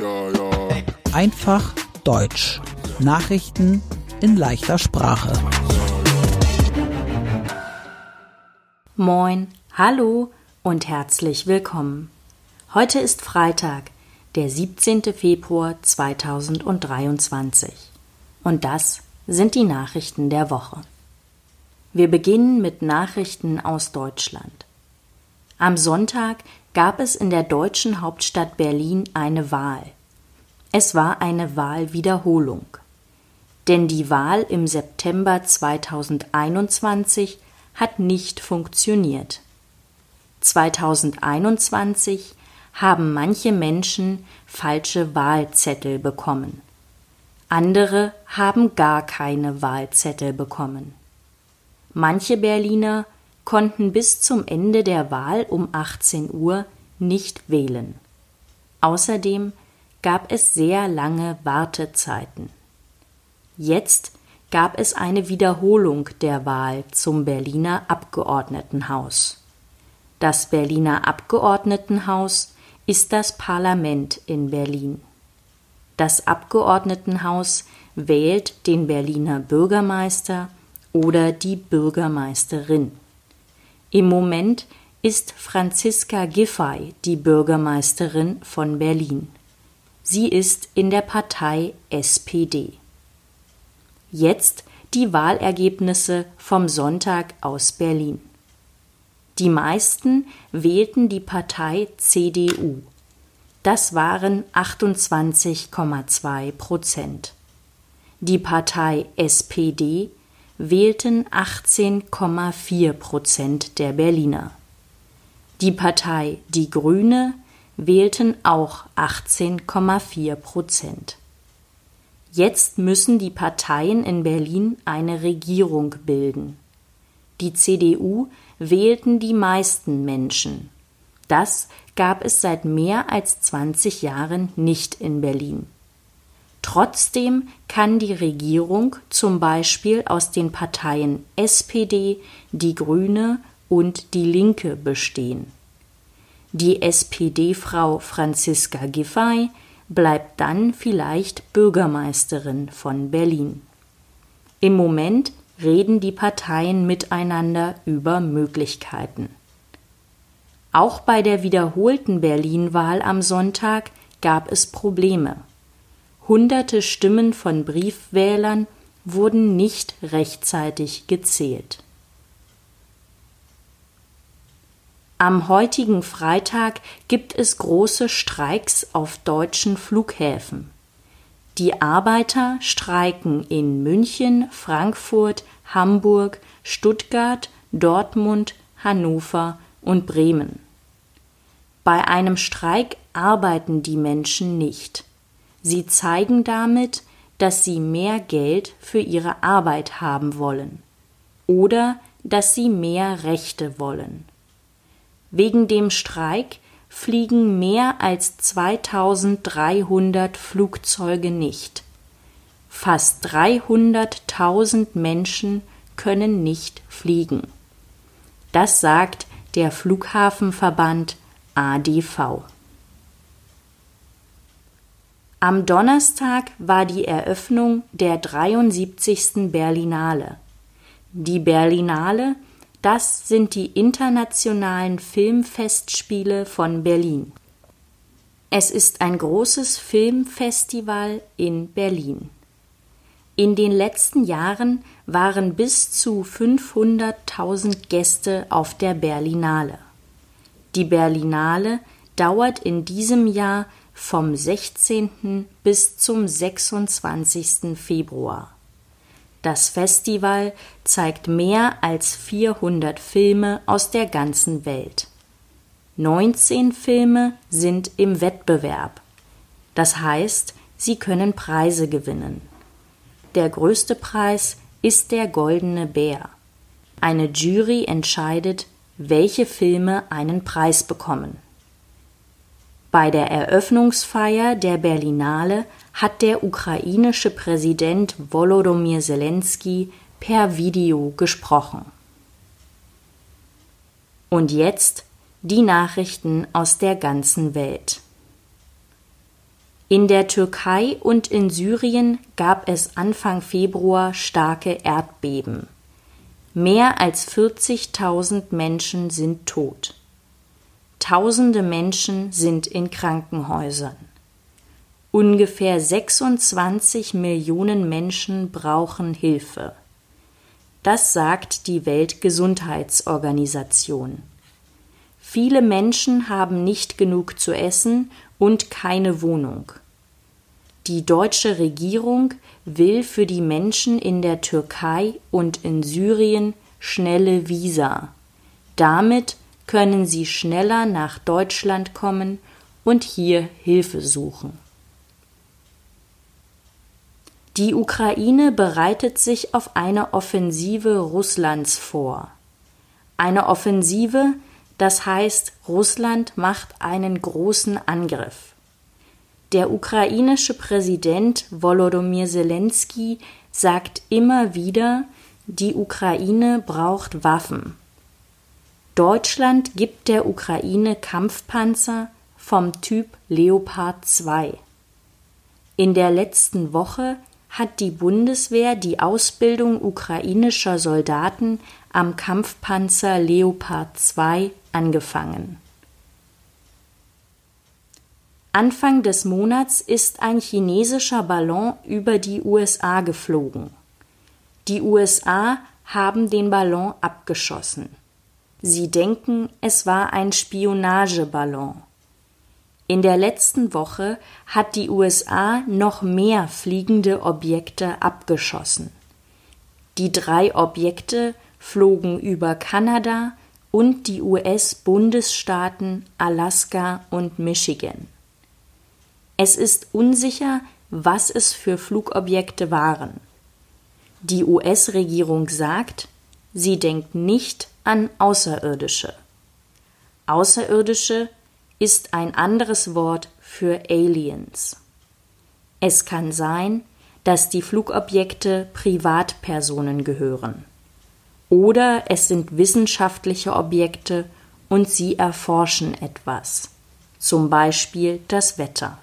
Ja, ja. Einfach Deutsch. Nachrichten in leichter Sprache. Moin, hallo und herzlich willkommen. Heute ist Freitag, der 17. Februar 2023. Und das sind die Nachrichten der Woche. Wir beginnen mit Nachrichten aus Deutschland. Am Sonntag gab es in der deutschen Hauptstadt Berlin eine Wahl. Es war eine Wahlwiederholung. Denn die Wahl im September 2021 hat nicht funktioniert. 2021 haben manche Menschen falsche Wahlzettel bekommen. Andere haben gar keine Wahlzettel bekommen. Manche Berliner konnten bis zum Ende der Wahl um 18 Uhr nicht wählen. Außerdem gab es sehr lange Wartezeiten. Jetzt gab es eine Wiederholung der Wahl zum Berliner Abgeordnetenhaus. Das Berliner Abgeordnetenhaus ist das Parlament in Berlin. Das Abgeordnetenhaus wählt den Berliner Bürgermeister oder die Bürgermeisterin. Im Moment ist Franziska Giffey die Bürgermeisterin von Berlin. Sie ist in der Partei SPD. Jetzt die Wahlergebnisse vom Sonntag aus Berlin. Die meisten wählten die Partei CDU. Das waren 28,2 Prozent. Die Partei SPD wählten 18,4 Prozent der Berliner. Die Partei Die Grüne wählten auch 18,4 Prozent. Jetzt müssen die Parteien in Berlin eine Regierung bilden. Die CDU wählten die meisten Menschen. Das gab es seit mehr als 20 Jahren nicht in Berlin. Trotzdem kann die Regierung zum Beispiel aus den Parteien SPD, die Grüne und die Linke bestehen. Die SPD-Frau Franziska Giffey bleibt dann vielleicht Bürgermeisterin von Berlin. Im Moment reden die Parteien miteinander über Möglichkeiten. Auch bei der wiederholten Berlin-Wahl am Sonntag gab es Probleme. Hunderte Stimmen von Briefwählern wurden nicht rechtzeitig gezählt. Am heutigen Freitag gibt es große Streiks auf deutschen Flughäfen. Die Arbeiter streiken in München, Frankfurt, Hamburg, Stuttgart, Dortmund, Hannover und Bremen. Bei einem Streik arbeiten die Menschen nicht. Sie zeigen damit, dass sie mehr Geld für ihre Arbeit haben wollen oder dass sie mehr Rechte wollen. Wegen dem Streik fliegen mehr als 2300 Flugzeuge nicht. Fast 300.000 Menschen können nicht fliegen. Das sagt der Flughafenverband ADV. Am Donnerstag war die Eröffnung der 73. Berlinale. Die Berlinale, das sind die internationalen Filmfestspiele von Berlin. Es ist ein großes Filmfestival in Berlin. In den letzten Jahren waren bis zu 500.000 Gäste auf der Berlinale. Die Berlinale dauert in diesem Jahr vom 16. bis zum 26. Februar. Das Festival zeigt mehr als 400 Filme aus der ganzen Welt. 19 Filme sind im Wettbewerb. Das heißt, sie können Preise gewinnen. Der größte Preis ist der Goldene Bär. Eine Jury entscheidet, welche Filme einen Preis bekommen. Bei der Eröffnungsfeier der Berlinale hat der ukrainische Präsident Volodymyr Zelensky per Video gesprochen. Und jetzt die Nachrichten aus der ganzen Welt. In der Türkei und in Syrien gab es Anfang Februar starke Erdbeben. Mehr als 40.000 Menschen sind tot. Tausende Menschen sind in Krankenhäusern. Ungefähr 26 Millionen Menschen brauchen Hilfe. Das sagt die Weltgesundheitsorganisation. Viele Menschen haben nicht genug zu essen und keine Wohnung. Die deutsche Regierung will für die Menschen in der Türkei und in Syrien schnelle Visa. Damit können sie schneller nach Deutschland kommen und hier Hilfe suchen. Die Ukraine bereitet sich auf eine Offensive Russlands vor. Eine Offensive, das heißt, Russland macht einen großen Angriff. Der ukrainische Präsident Volodymyr Zelensky sagt immer wieder, die Ukraine braucht Waffen. Deutschland gibt der Ukraine Kampfpanzer vom Typ Leopard 2. In der letzten Woche hat die Bundeswehr die Ausbildung ukrainischer Soldaten am Kampfpanzer Leopard 2 angefangen. Anfang des Monats ist ein chinesischer Ballon über die USA geflogen. Die USA haben den Ballon abgeschossen. Sie denken, es war ein Spionageballon. In der letzten Woche hat die USA noch mehr fliegende Objekte abgeschossen. Die drei Objekte flogen über Kanada und die US-Bundesstaaten Alaska und Michigan. Es ist unsicher, was es für Flugobjekte waren. Die US-Regierung sagt, sie denkt nicht an Außerirdische. Außerirdische ist ein anderes Wort für Aliens. Es kann sein, dass die Flugobjekte Privatpersonen gehören. Oder es sind wissenschaftliche Objekte und sie erforschen etwas, zum Beispiel das Wetter.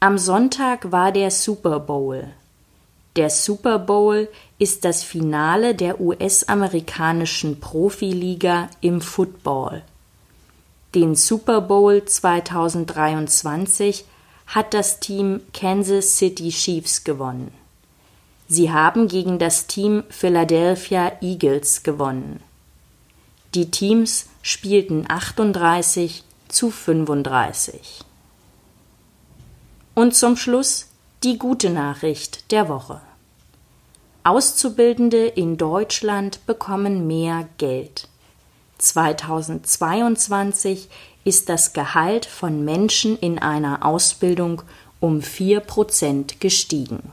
Am Sonntag war der Super Bowl. Der Super Bowl ist das Finale der US-amerikanischen Profiliga im Football. Den Super Bowl 2023 hat das Team Kansas City Chiefs gewonnen. Sie haben gegen das Team Philadelphia Eagles gewonnen. Die Teams spielten 38 zu 35. Und zum Schluss die gute Nachricht der Woche. Auszubildende in Deutschland bekommen mehr Geld. 2022 ist das Gehalt von Menschen in einer Ausbildung um 4 Prozent gestiegen.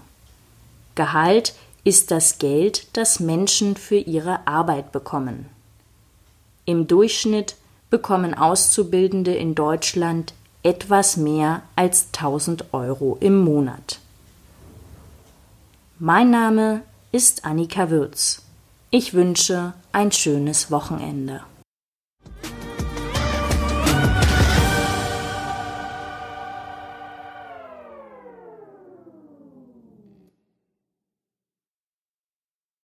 Gehalt ist das Geld, das Menschen für ihre Arbeit bekommen. Im Durchschnitt bekommen Auszubildende in Deutschland etwas mehr als 1000 Euro im Monat. Mein Name ist Annika Würz. Ich wünsche ein schönes Wochenende.